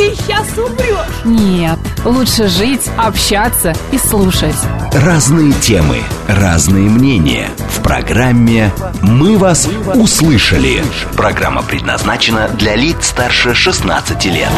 ты сейчас умрешь. Нет, лучше жить, общаться и слушать. Разные темы, разные мнения. В программе «Мы вас услышали». Программа предназначена для лиц старше 16 лет.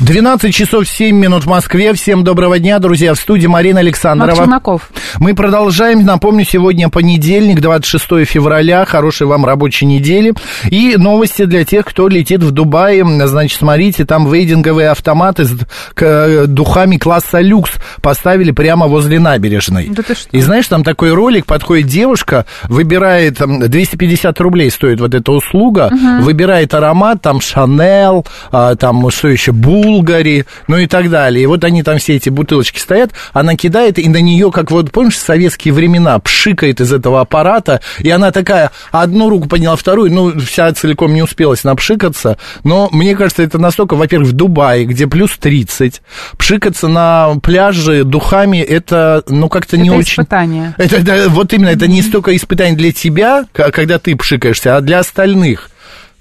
12 часов 7 минут в Москве. Всем доброго дня, друзья. В студии Марина Александрова. Челноков. Мы продолжаем. Напомню, сегодня понедельник, 26 февраля. Хорошей вам рабочей недели. И новости для тех, кто летит в Дубай. Значит, смотрите, там вейдинговые автоматы с к- духами класса люкс поставили прямо возле набережной. Да ты что? И знаешь, там такой ролик, подходит девушка, выбирает, там, 250 рублей стоит вот эта услуга, выбирает аромат, там, Шанел, а, там, что еще, Булгари, ну и так далее. И вот они там все эти бутылочки стоят, она кидает, и на нее, как вот, помнишь, в советские времена, пшикает из этого аппарата, и она такая, одну руку подняла, вторую, ну, вся целиком не успелась напшикаться, но мне кажется, это настолько, во-первых, в Дубае, где плюс 30, пшикаться на пляже духами, это, ну, как-то не Это очень... испытание. Это, да, вот именно, это не столько испытание для тебя, когда ты пшикаешься, а для остальных.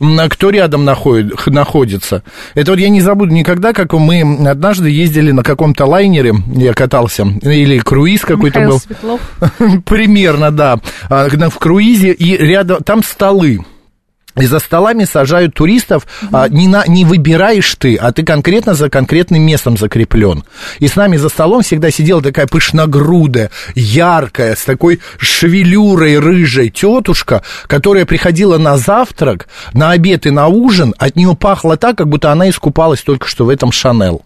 М, Кто рядом находит, находится. Это вот я не забуду никогда, как мы однажды ездили на каком-то лайнере, я катался, или круиз какой-то был. Светлов. Примерно, да. А, В круизе, и рядом, там столы. И за столами сажают туристов, а, не, на, не выбираешь ты, а ты конкретно за конкретным местом закреплен. И с нами за столом всегда сидела такая пышногрудая, яркая, с такой шевелюрой рыжей тетушка, которая приходила на завтрак, на обед и на ужин, от нее пахло так, как будто она искупалась только что в этом Шанел.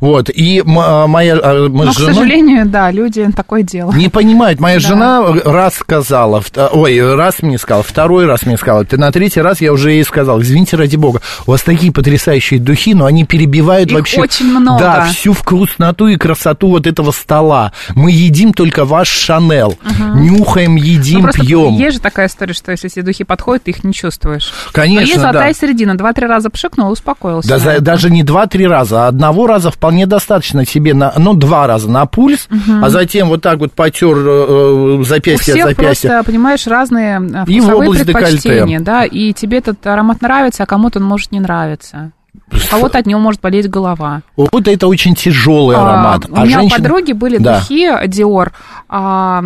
Вот, и а, моя... а, мы Но, с к сожалению, да, люди такое делают. не понимают. Моя Да. жена раз сказала, вт- ой, раз мне сказала, второй раз мне сказала, ты на третий раз я уже ей сказал, извините, ради бога, у вас такие потрясающие духи, но они перебивают Их вообще... очень много. Да, всю вкусноту и красоту вот этого стола. Мы едим только ваш Шанел, нюхаем, Ну, едим, просто пьем. есть же такая история, что если эти духи подходят, ты их не чувствуешь. Конечно, Но есть да. золотая середина. Два-три раза пшикнул, успокоился. Да, за- даже не два-три раза, а одного раза вполне достаточно себе, на, ну, два раза на пульс, а затем вот так вот потер э, У запястье от запястья. просто, понимаешь, разные э, И в вкусовые декольте. предпочтения, да, и тебе этот аромат нравится, а кому-то он может не нравиться. У кого-то от него может болеть голова. Вот это очень тяжелый аромат. А, у меня у женщины- подруги были Да. духи Dior, а,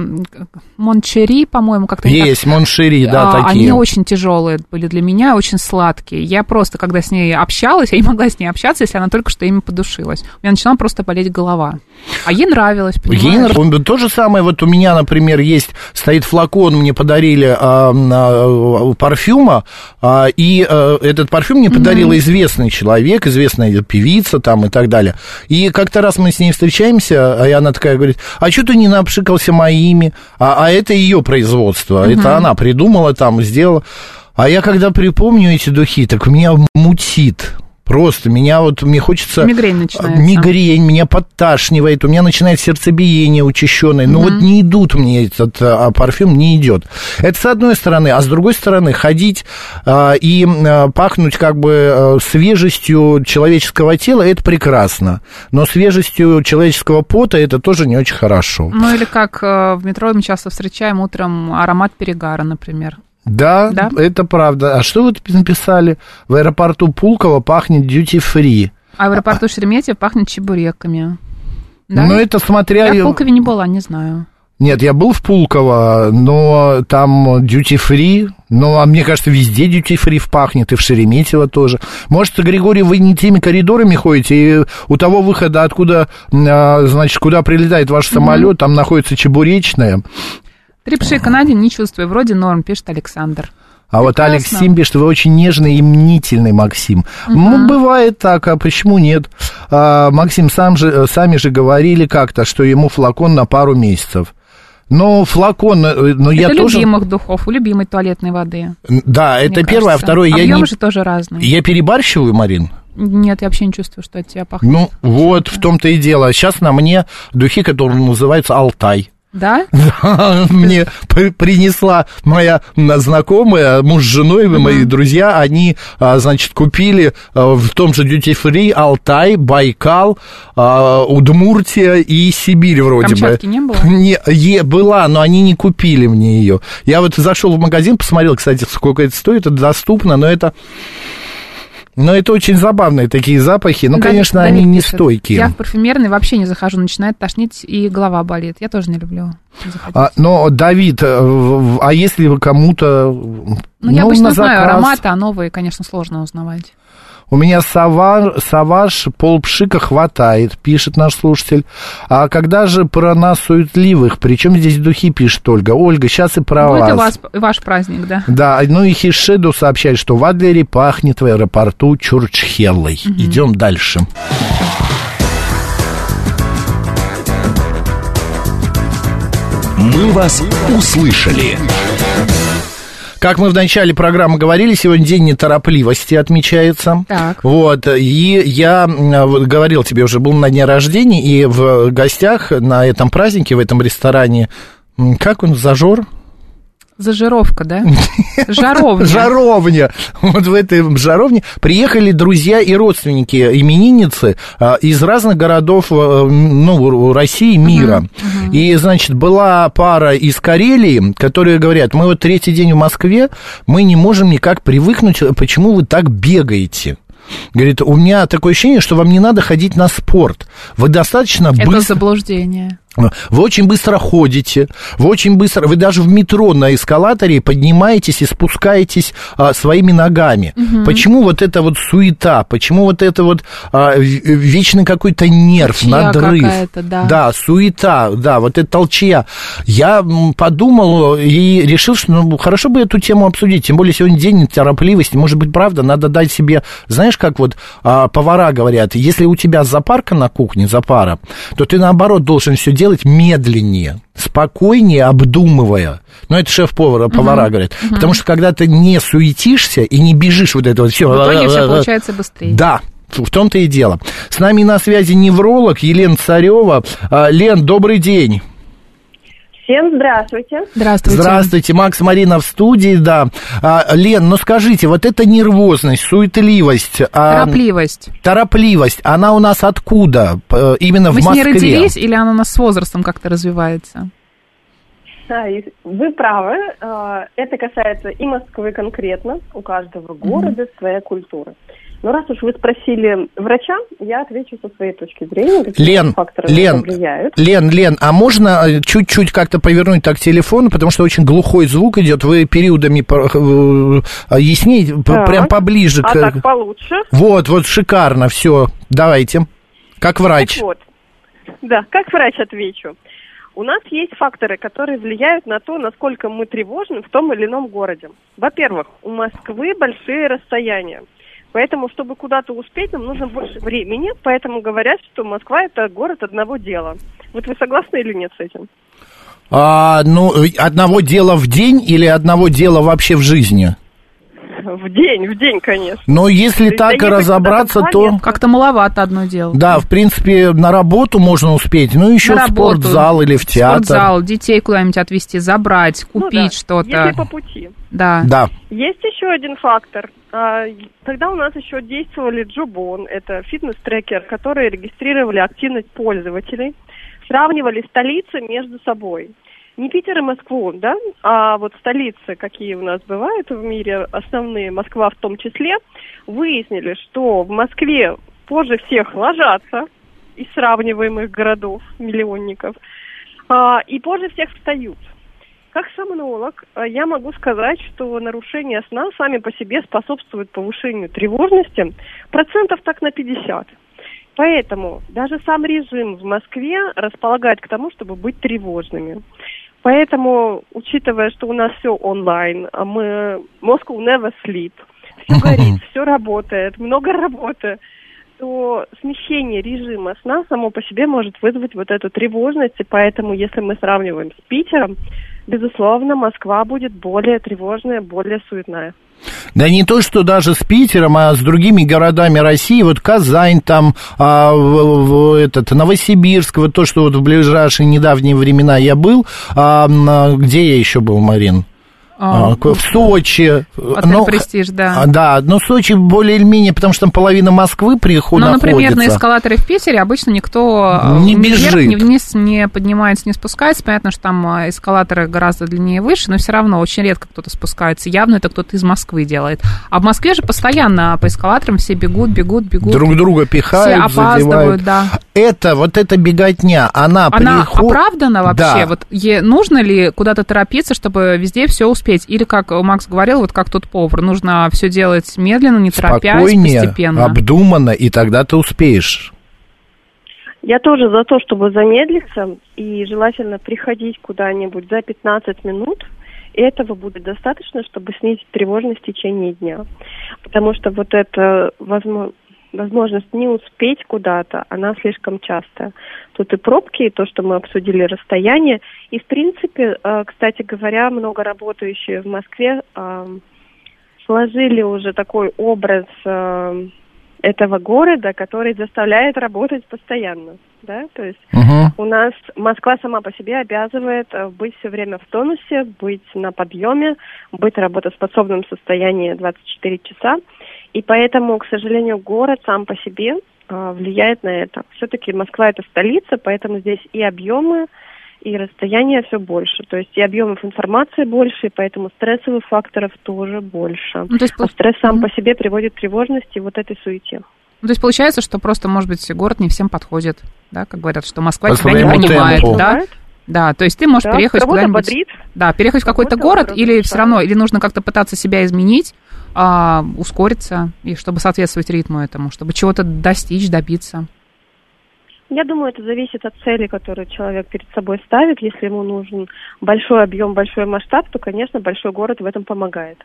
Mon Chéri, по-моему, как-то они так- Есть, Mon Chéri, да, А, такие. Они очень тяжелые были для меня, очень сладкие. Я просто, когда с ней общалась, я не могла с ней общаться, если она только что ими подушилась. У меня начинала просто болеть голова. А ей нравилось, понимаешь? Ей нравится. То же самое, вот у меня, например, есть, стоит флакон, мне подарили а, а, парфюма, а, и а, этот парфюм мне подарила известный человек, известная певица там и так далее. И как-то раз мы с ней встречаемся, и она такая говорит, а что ты не напшикался моими? А, а это ее производство, это она придумала там, сделала. А я когда припомню эти духи, так меня мутит. Просто меня вот, мне хочется... Мигрень начинается. Мигрень, меня подташнивает, у меня начинает сердцебиение учащенное. Ну вот не идут мне этот а, парфюм, не идет. Это с одной стороны. А с другой стороны, ходить а, и а, пахнуть как бы а, свежестью человеческого тела, это прекрасно. Но свежестью человеческого пота это тоже не очень хорошо. Ну или как э, в метро мы часто встречаем утром аромат перегара, например. Да, Да? это правда. А что вы написали? В аэропорту Пулково пахнет duty-free. А в аэропорту Шереметьево пахнет чебуреками. Да? Ну, это смотря... Я в Пулкове не была, не знаю. Нет, я был в Пулково, но там duty free. Ну, а мне кажется, везде free пахнет, и в Шереметьево тоже. Может, Григорий, вы не теми коридорами ходите, и у того выхода, откуда, а, значит, куда прилетает ваш самолет, там находится чебуречная. Три пшика на день не чувствую. Вроде норм, пишет Александр. А вот Прекрасно. Алекс Сим пишет, вы очень нежный и мнительный, Максим. Ну, бывает так, а почему нет? А, Максим, сам же, сами же говорили как-то, что ему флакон на пару месяцев. Но флакон, э, но я это тоже... любимых духов, у любимой туалетной воды. Да, это мне первое, а кажется. второе, я Объемы не... же тоже разные. Я перебарщиваю, Марин? Нет, я вообще не чувствую, что от тебя пахнет. Ну, вот, в том-то и дело. Сейчас на мне духи, которые называются Алтай. Да? Да, мне при- принесла моя знакомая, муж с женой, мои друзья, они, а, значит, купили а, в том же Duty Free Алтай, Байкал, а, Удмуртия и Сибирь вроде Камчатки бы. не было? Не, е- была, но они не купили мне ее. Я вот зашел в магазин, посмотрел, кстати, сколько это стоит, это доступно, но это... Но это очень забавные такие запахи. Ну, Давид- конечно, Давид они не пишет, стойкие. Я в парфюмерный вообще не захожу, начинает тошнить и голова болит. Я тоже не люблю заходить. А, но, Давид, э, а если вы кому-то... ну, я обычно на знаю заказ? ароматы, а новые, конечно, сложно узнавать. У меня сава, саваж полпшика хватает, пишет наш слушатель. А когда же про нас суетливых? Причем здесь духи, пишет Ольга. Ольга, сейчас и про Будет вас. вас, и ваш праздник, да? Да, ну и Хишеду сообщает, что в Адлере пахнет в аэропорту Чурчхеллой. Идем дальше. «Мы вас услышали». Как мы в начале программы говорили, сегодня день неторопливости отмечается. Так. Вот, и я говорил тебе, уже был на дне рождения, и в гостях на этом празднике, в этом ресторане, как он, зажор? Зажировка, да? Жаровня. Жаровня. Вот в этой жаровне приехали друзья и родственники именинницы а, из разных городов а, ну, России, мира. И, значит, была пара из Карелии, которые говорят, мы вот третий день в Москве, мы не можем никак привыкнуть, почему вы так бегаете. Говорит, у меня такое ощущение, что вам не надо ходить на спорт. Вы достаточно Это быстро... заблуждение. Вы очень быстро ходите, вы очень быстро, вы даже в метро на эскалаторе поднимаетесь и спускаетесь а, своими ногами. Почему вот эта вот суета, почему вот это вот а, вечный какой-то нерв, Толчья надрыв? да. Да, суета, да, вот это толчья. Я подумал и решил, что ну, хорошо бы эту тему обсудить, тем более сегодня день неторопливости, может быть, правда, надо дать себе, знаешь, как вот а, повара говорят, если у тебя запарка на кухне, запара, то ты, наоборот, должен все делать медленнее, спокойнее, обдумывая. Но это шеф-повара, повара говорят. Потому что когда ты не суетишься и не бежишь вот это вот все... В итоге все получается быстрее. Да, в том-то и дело. С нами на связи невролог Елена Царева. А, Лен, добрый день. Всем здравствуйте. Здравствуйте. Здравствуйте, Макс Марина в студии, да. А, Лен, ну скажите, вот эта нервозность, суетливость, а, Торопливость. торопливость, она у нас откуда? П- Именно Мы в с ней Москве? родились, или она у нас с возрастом как-то развивается? Вы правы. э, Это касается и Москвы конкретно. У каждого города своя культура. Но раз уж вы спросили врача, я отвечу со своей точки зрения, Лен, факторы Лен, влияют. Лен, Лен, а можно э, чуть-чуть как-то повернуть так телефон, потому что очень глухой звук идет, вы периодами э, яснее, Так. прям поближе А к... так получше. Вот, вот, шикарно, все, давайте. Как врач. Так вот, да, как врач отвечу. У нас есть факторы, которые влияют на то, насколько мы тревожны в том или ином городе. Во-первых, у Москвы большие расстояния. Поэтому, чтобы куда-то успеть, нам нужно больше времени. Поэтому говорят, что Москва – это город одного дела. Вот вы согласны или нет с этим? А, ну, э, одного дела в день или одного дела вообще в жизни? В день, в день, конечно. Но если есть так разобраться, то... Как-то маловато одно дело. Да, в принципе, на работу можно успеть, ну, еще На в работу, спортзал или в театр. Спортзал, детей куда-нибудь отвезти, забрать, Ну купить да, что-то. Если по пути. Да. Да. Есть еще один фактор. А, Тогда у нас еще действовали Джубон, это фитнес-трекер, которые регистрировали активность пользователей, сравнивали столицы между собой. Не Питер и Москву, да, а вот столицы, какие у нас бывают в мире, основные, Москва в том числе, выяснили, что в Москве позже всех ложатся из сравниваемых городов, миллионников, а, и позже всех встают. Как сомнолог, э, я могу сказать, что нарушения сна сами по себе способствуют повышению тревожности процентов так на 50. Поэтому даже сам режим в Москве располагает к тому, чтобы быть тревожными. Поэтому, учитывая, что у нас все онлайн, а мы Moscow never sleep, все горит, все работает, много работы, то смещение режима сна само по себе может вызвать вот эту тревожность, и поэтому, если мы сравниваем с Питером, безусловно, Москва будет более тревожная, более суетная. Да не то, что даже с Питером, а с другими городами России, вот Казань там, а, в, в, этот, Новосибирск, вот то, что вот в ближайшие недавние времена я был, а, м, где я еще был, Марин? А, А, к- в Сочи. Отель Ну, «Престиж», да. а, Да, но Сочи более-менее, потому что там половина Москвы приходит, Ну, например, на эскалаторе в Питере обычно никто э, Не ни вверх, бежит. ни вниз не поднимается, не спускается. Понятно, что там э, эскалаторы гораздо длиннее и выше, но все равно очень редко кто-то спускается. Явно это кто-то из Москвы делает. А в Москве же постоянно по эскалаторам все бегут, бегут, бегут. Друг друга пихают, все опаздывают, задевают. да. Это, вот эта беготня, она, Она приход- оправдана вообще? Да. Вот е- нужно ли куда-то торопиться, чтобы везде все успеть? Или, как Макс говорил, вот как тот повар, нужно все делать медленно, не торопясь, спокойнее, постепенно? обдуманно, и тогда ты успеешь. Я тоже за то, чтобы замедлиться и желательно приходить куда-нибудь за 15 минут. И этого будет достаточно, чтобы снизить тревожность в течение дня. Потому что вот эта возможно, возможность не успеть куда-то, она слишком частая. Тут и пробки, и то, что мы обсудили, расстояние. И, в принципе, э, кстати говоря, много работающие в Москве э, сложили уже такой образ э, этого города, который заставляет работать постоянно. Да? То есть Мгм. у нас Москва сама по себе обязывает э, быть все время в тонусе, быть на подъеме, быть в работоспособном состоянии 24 часа. И поэтому, к сожалению, город сам по себе э, влияет на это. Все-таки Москва это столица, поэтому здесь и объемы, и расстояние все больше. То есть и объемов информации больше, и поэтому стрессовых факторов тоже больше. Ну, то есть, А стресс сам Мгм. по себе приводит к тревожности и вот этой суете. Ну, то есть получается, что просто, может быть, город не всем подходит, да, как говорят, что Москва По тебя не понимает, темпу. да? Да, то есть ты можешь Да, переехать куда-нибудь... бодрит. Да, переехать в какой-то город, или все равно, или нужно как-то пытаться себя изменить, а, ускориться, и чтобы соответствовать ритму этому, чтобы чего-то достичь, добиться. Я думаю, это зависит от цели, которую человек перед собой ставит. Если ему нужен большой объем, большой масштаб, то, конечно, большой город в этом помогает.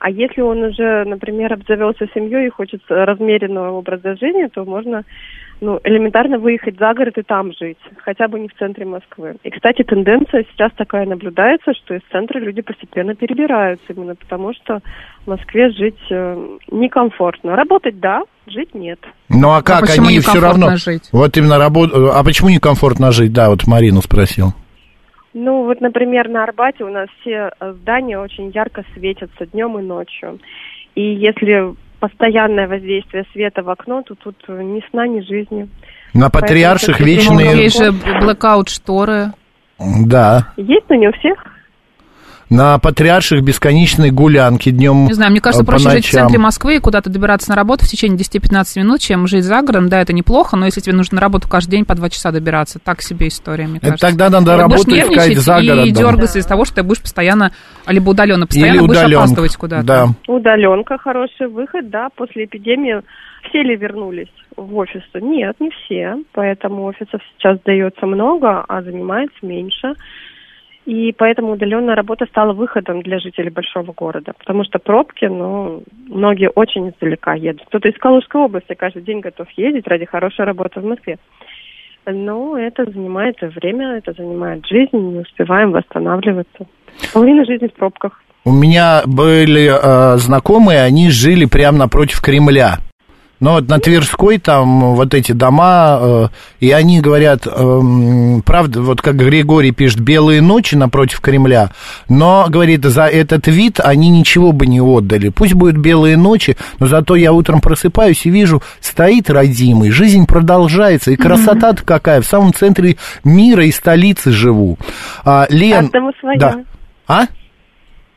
А если он уже, например, обзавелся семьей и хочет размеренного образа жизни, то можно ну, элементарно выехать за город и там жить, хотя бы не в центре Москвы. И, кстати, тенденция сейчас такая наблюдается, что из центра люди постепенно перебираются, именно потому что Москве жить э, некомфортно. Работать – да, жить – нет. Ну а как почему они все равно... жить? Вот именно работа... А почему некомфортно жить? Да, вот Марину спросил. Ну, вот, например, на Арбате у нас все э, здания очень ярко светятся днем и ночью. И если постоянное воздействие света в окно, то тут э, ни сна, ни жизни. На патриарших Ну, вечные... есть же blackout шторы. Да. Есть, но не у всех. На патриарших бесконечные гулянки днем Не знаю, мне кажется, э, по проще жить в ночам. центре Москвы и куда-то добираться на работу в течение 10-15 минут, чем жить за городом. Да, это неплохо, но если тебе нужно на работу каждый день по 2 часа добираться, так себе история, мне Это кажется. тогда надо Ты будешь работу искать нервничать за и городом. дергаться из-за того, что ты будешь постоянно, либо удаленно, постоянно Или будешь удаленка. опаздывать куда-то. Да. Удаленка хороший выход, да, после эпидемии все ли вернулись в офисы? Нет, не все, поэтому офисов сейчас дается много, а занимается меньше. И поэтому удаленная работа стала выходом для жителей большого города, потому что пробки, ну, многие очень издалека едут. Кто-то из Калужской области каждый день готов ездить ради хорошей работы в Москве. Но это занимает время, это занимает жизнь, не успеваем восстанавливаться. Половина жизни в пробках. У меня были э, знакомые, они жили прямо напротив Кремля. Но вот на Тверской там вот эти дома, э, и они говорят, эм, правда, вот как Григорий пишет, белые ночи напротив Кремля, но, говорит, за этот вид они ничего бы не отдали. Пусть будут белые ночи, но зато я утром просыпаюсь и вижу, стоит родимый, жизнь продолжается, и красота-то какая, в самом центре мира и столицы живу. А, Лен... Каждому свое. Да. А?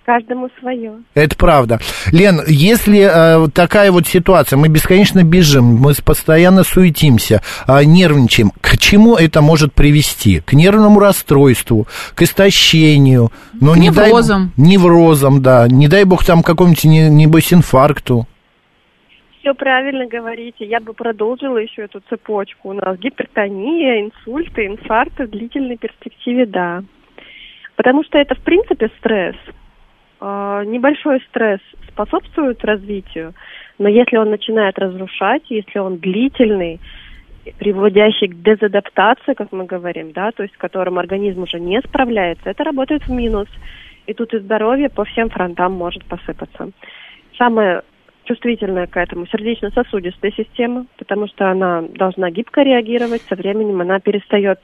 Каждому свое. Это правда. Лен, если э, такая вот ситуация, мы бесконечно бежим, мы постоянно суетимся, э, нервничаем, к чему это может привести? К нервному расстройству, к истощению, ну, К не дай неврозам. неврозам, да. Не дай бог там какому-нибудь, не- небось, инфаркту. Все правильно говорите. Я бы продолжила еще эту цепочку. У нас гипертония, инсульты, инфаркты в длительной перспективе, да. Потому что это, в принципе, стресс. А, Небольшой стресс способствует развитию, но если он начинает разрушать, если он длительный, приводящий к дезадаптации, как мы говорим, да, то есть с которым организм уже не справляется, это работает в минус. И тут и здоровье по всем фронтам может посыпаться. самая чувствительная к этому сердечно-сосудистая система, потому что она должна гибко реагировать, со временем она перестает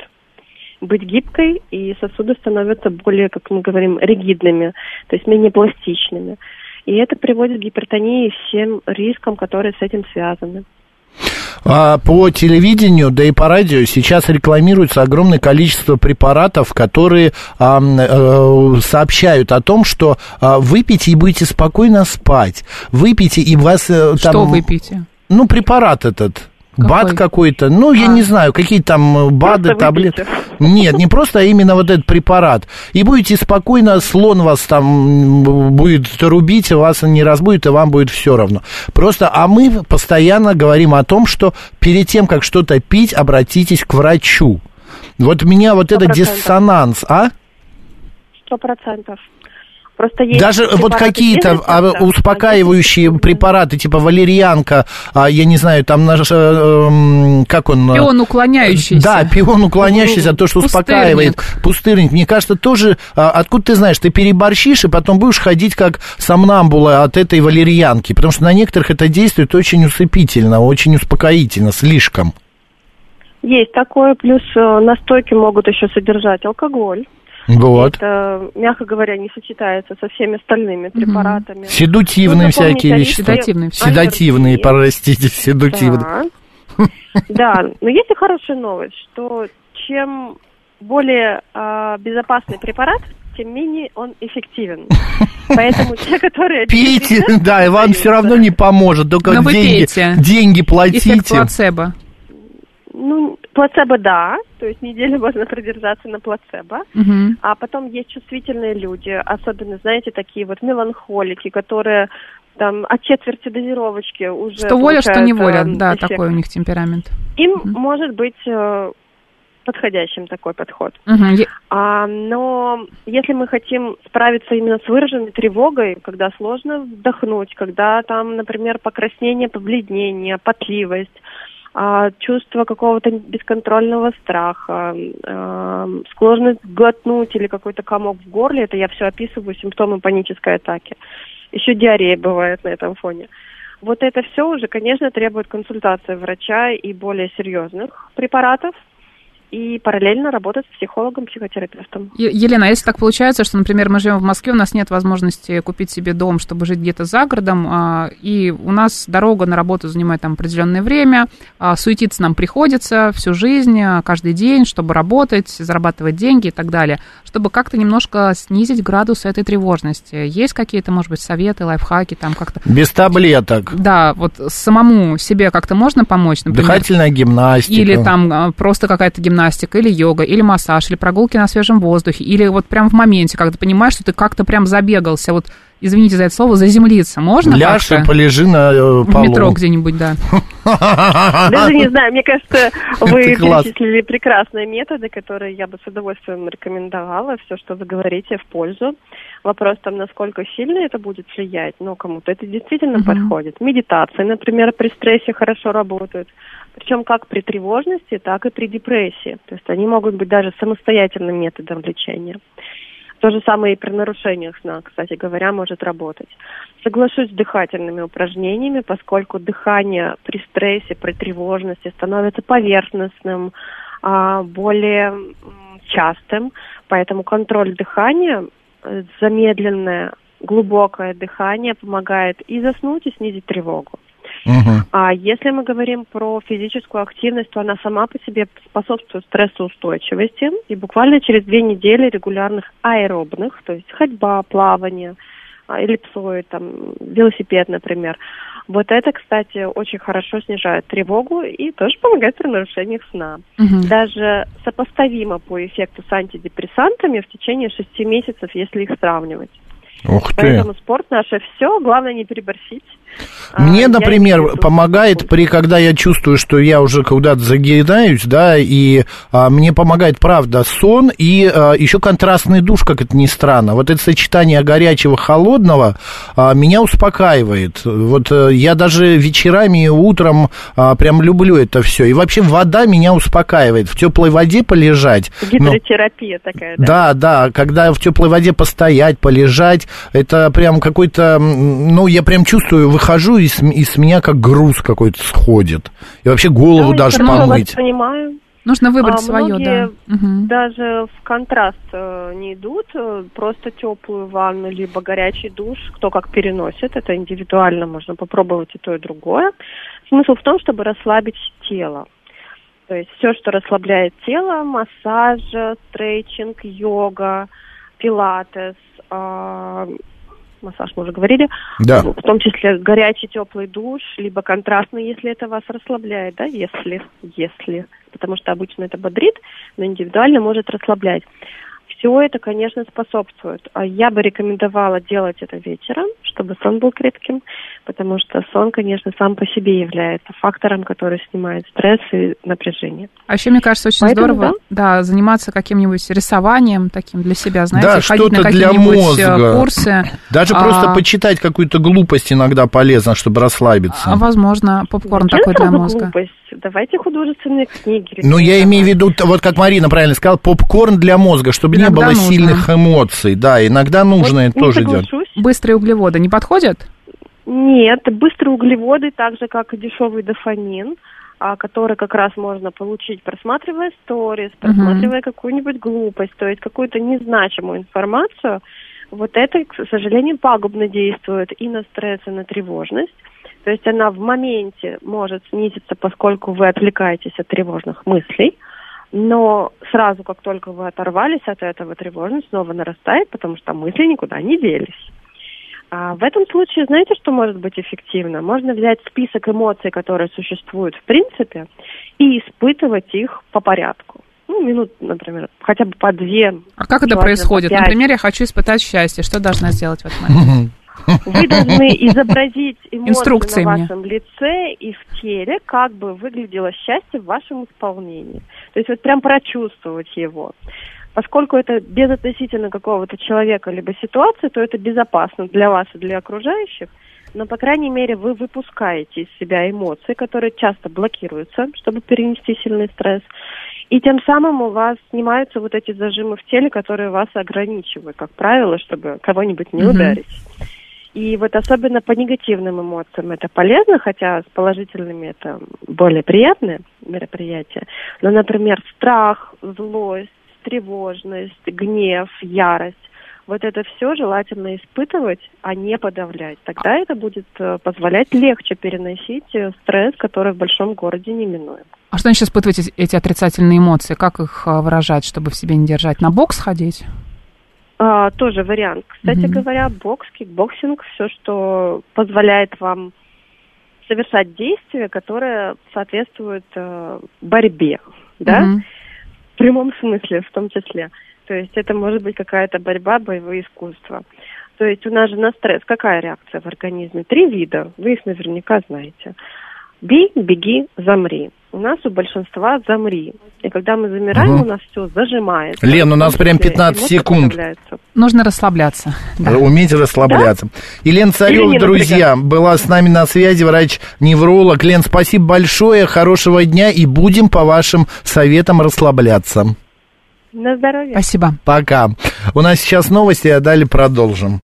быть гибкой, и сосуды становятся более, как мы говорим, ригидными, то есть менее пластичными. И это приводит к гипертонии и всем рискам, которые с этим связаны. А по телевидению, да и по радио сейчас рекламируется огромное количество препаратов, которые а, а, сообщают о том, что а, выпейте и будете спокойно спать. Выпейте и вас... Э, там, что выпейте? Ну, препарат этот. Какой? Бад какой-то, ну, я а. не знаю, какие там э, БАДы, таблетки. Нет, не просто, а именно вот этот препарат. И будете спокойно, слон вас там будет рубить, вас не разбудит, и вам будет все равно. Просто, а мы постоянно говорим о том, что перед тем, как что-то пить, обратитесь к врачу. Вот меня вот 100%. этот диссонанс, а? Сто процентов. Просто есть Даже вот какие-то а, успокаивающие препараты, типа валерьянка, а, я не знаю, там наш, э, как он... Э, пион уклоняющийся. Да, пион уклоняющийся, то, что успокаивает. Пустырник. Мне кажется, тоже, а, откуда ты знаешь, ты переборщишь, и потом будешь ходить как сомнамбула от этой валерьянки, потому что на некоторых это действует очень усыпительно, очень успокоительно, слишком. Есть такое, плюс э, настойки могут еще содержать алкоголь. Вот. Это, мягко говоря, не сочетается со всеми остальными препаратами. Угу. Седутивные ну, всякие вещи. Седативные. Седативные, простите, седативные. Да. да, но есть и хорошая новость, что чем более э, безопасный препарат, тем менее он эффективен. Поэтому те, которые... Пейте, да, и вам все равно не поможет, только деньги, деньги платите. Эффект плацебо. Ну, плацебо да, то есть неделю можно продержаться на плацебо, угу. а потом есть чувствительные люди, особенно, знаете, такие вот меланхолики, которые там от четверти дозировочки уже Что воля, что не воля, да, эффект. такой у них темперамент. Им угу. может быть э, подходящим такой подход. Угу. А, но если мы хотим справиться именно с выраженной тревогой, когда сложно вдохнуть, когда там, например, покраснение, побледнение, потливость, а, чувство какого-то бесконтрольного страха, а, склонность глотнуть или какой-то комок в горле, это я все описываю, симптомы панической атаки. Еще диарея бывает на этом фоне. Вот это все уже, конечно, требует консультации врача и более серьезных препаратов, и параллельно работать с психологом, психотерапевтом. Елена, а если так получается, что, например, мы живем в Москве, у нас нет возможности купить себе дом, чтобы жить где-то за городом, а, и у нас дорога на работу занимает там определенное время, а, суетиться нам приходится всю жизнь, каждый день, чтобы работать, зарабатывать деньги и так далее, чтобы как-то немножко снизить градус этой тревожности. Есть какие-то, может быть, советы, лайфхаки там как-то? Без таблеток. Да, вот самому себе как-то можно помочь, например? Дыхательная гимнастика. Или там просто какая-то гимнастика гимнастика, или йога, или массаж, или прогулки на свежем воздухе, или вот прям в моменте, когда ты понимаешь, что ты как-то прям забегался, вот извините за это слово, заземлиться можно Ляжь и полежи на э, полу. В метро где-нибудь, да. Даже не знаю, мне кажется, вы перечислили прекрасные методы, которые я бы с удовольствием рекомендовала, все, что вы говорите, в пользу. Вопрос там, насколько сильно это будет влиять, но кому-то это действительно подходит. Медитации, например, при стрессе хорошо работают. Причем как при тревожности, так и при депрессии. То есть они могут быть даже самостоятельным методом лечения. То же самое и при нарушениях сна, кстати говоря, может работать. Соглашусь с дыхательными упражнениями, поскольку дыхание при стрессе, при тревожности становится поверхностным, а, более частым, поэтому контроль дыхания, замедленное глубокое дыхание помогает и заснуть, и снизить тревогу. Угу. А если мы говорим про физическую активность, то она сама по себе способствует стрессоустойчивости. И буквально через две недели регулярных аэробных, то есть ходьба, плавание, а, эллипсоид, там, велосипед, например. Вот это, кстати, очень хорошо снижает тревогу и тоже помогает при нарушениях сна. Угу. Даже сопоставимо по эффекту с антидепрессантами в течение шести месяцев, если их сравнивать. Ух ты. Поэтому спорт наше все, главное не переборщить. А, Мне, например, помогает при, когда я чувствую, что я уже куда-то загидаюсь, да, и а, мне помогает, правда, сон и а, еще контрастный душ, как это ни странно. Вот это сочетание горячего, холодного а, меня успокаивает. Вот а, я даже вечерами и утром а, прям люблю это все. И вообще вода меня успокаивает. В теплой воде полежать. Гидротерапия но... такая, да? Да, да, когда в теплой воде постоять, полежать, это прям какой-то, ну, я прям чувствую, выхожу, и с, и с меня как груз какой-то сходит. И вообще голову Да, даже я вас помыть. понимаю. Нужно выбрать А свое, многие да. Даже в контраст э, не идут, э, просто теплую ванну, либо горячий душ, кто как переносит, это индивидуально, можно попробовать и то, и другое. Смысл в том, чтобы расслабить тело. То есть все, что расслабляет тело, массаж, стрейчинг, йога, пилатес, массаж мы уже говорили, Да. в том числе горячий теплый душ, либо контрастный, если это вас расслабляет, да, если, если, потому что обычно это бодрит, но индивидуально может расслаблять. Все это, конечно, способствует. А я бы рекомендовала делать это вечером, чтобы сон был крепким, потому что сон, конечно, сам по себе является фактором, который снимает стресс и напряжение. А еще, мне кажется, очень Поэтому здорово, да. заниматься каким-нибудь рисованием таким для себя, знаете, Да, ходить на что-то для какие-нибудь э, мозга. курсы. Даже А, просто почитать какую-то глупость иногда полезно, чтобы расслабиться. а, Возможно, попкорн Зачем такой для мозга. глупость? Давайте художественные книги. Ну, я имею в виду, вот как Марина правильно сказала, попкорн для мозга, чтобы не Иногда было нужно. сильных эмоций. Да, иногда нужно Вот это не тоже делать. соглашусь. Быстрые углеводы не подходят? Нет, быстрые углеводы, так же как и дешевый дофамин, а, который как раз можно получить, просматривая сторис, просматривая какую-нибудь глупость, то есть какую-то незначимую информацию. Вот это, к сожалению, пагубно действует и на стресс, и на тревожность. То есть она в моменте может снизиться, поскольку вы отвлекаетесь от тревожных мыслей, но сразу, как только вы оторвались от этого, тревожность снова нарастает, потому что мысли никуда не делись. А в этом случае, знаете, что может быть эффективно? Можно взять список эмоций, которые существуют в принципе, и испытывать их по порядку. Ну, минут, например, хотя бы по две. А как это происходит? Например, я хочу испытать счастье. Что должна сделать в этот момент? Вы должны изобразить эмоции Инструкции на мне. вашем лице и в теле, как бы выглядело счастье в вашем исполнении. То есть вот прям прочувствовать его. Поскольку это безотносительно какого-то человека либо ситуации, то это безопасно для вас и для окружающих. Но, по крайней мере, вы выпускаете из себя эмоции, которые часто блокируются, чтобы перенести сильный стресс. И тем самым у вас снимаются вот эти зажимы в теле, которые вас ограничивают, как правило, чтобы кого-нибудь не Мгм. ударить. И вот особенно по негативным эмоциям это полезно, хотя с положительными это более приятное мероприятие. Но, например, страх, злость, тревожность, гнев, ярость. Вот это все желательно испытывать, а не подавлять. Тогда это будет э, позволять легче переносить э, стресс, который в большом городе неминуем. А что значит испытывать эти- отрицательные эмоции? Как их а, выражать, чтобы в себе не держать? На бокс ходить? А, тоже вариант. Кстати Мгм. говоря, бокс, кикбоксинг, все, что позволяет вам совершать действия, которые соответствуют э, борьбе, да, Мгм. в прямом смысле в том числе. То есть это может быть какая-то борьба, боевые искусства. То есть у нас же на стресс какая реакция в организме? Три вида, вы их наверняка знаете. Бей, беги, замри. У нас у большинства замри. И когда мы замираем, Мгм. у нас все зажимается. Лен, у нас прям числе 15 эмоции секунд. Нужно расслабляться. Да. Уметь расслабляться. Елена Царев, не друзья, была с нами на связи, врач-невролог. Лен, спасибо большое, хорошего дня, и будем по вашим советам расслабляться. На здоровье. Спасибо. Пока. У нас сейчас новости, а далее продолжим.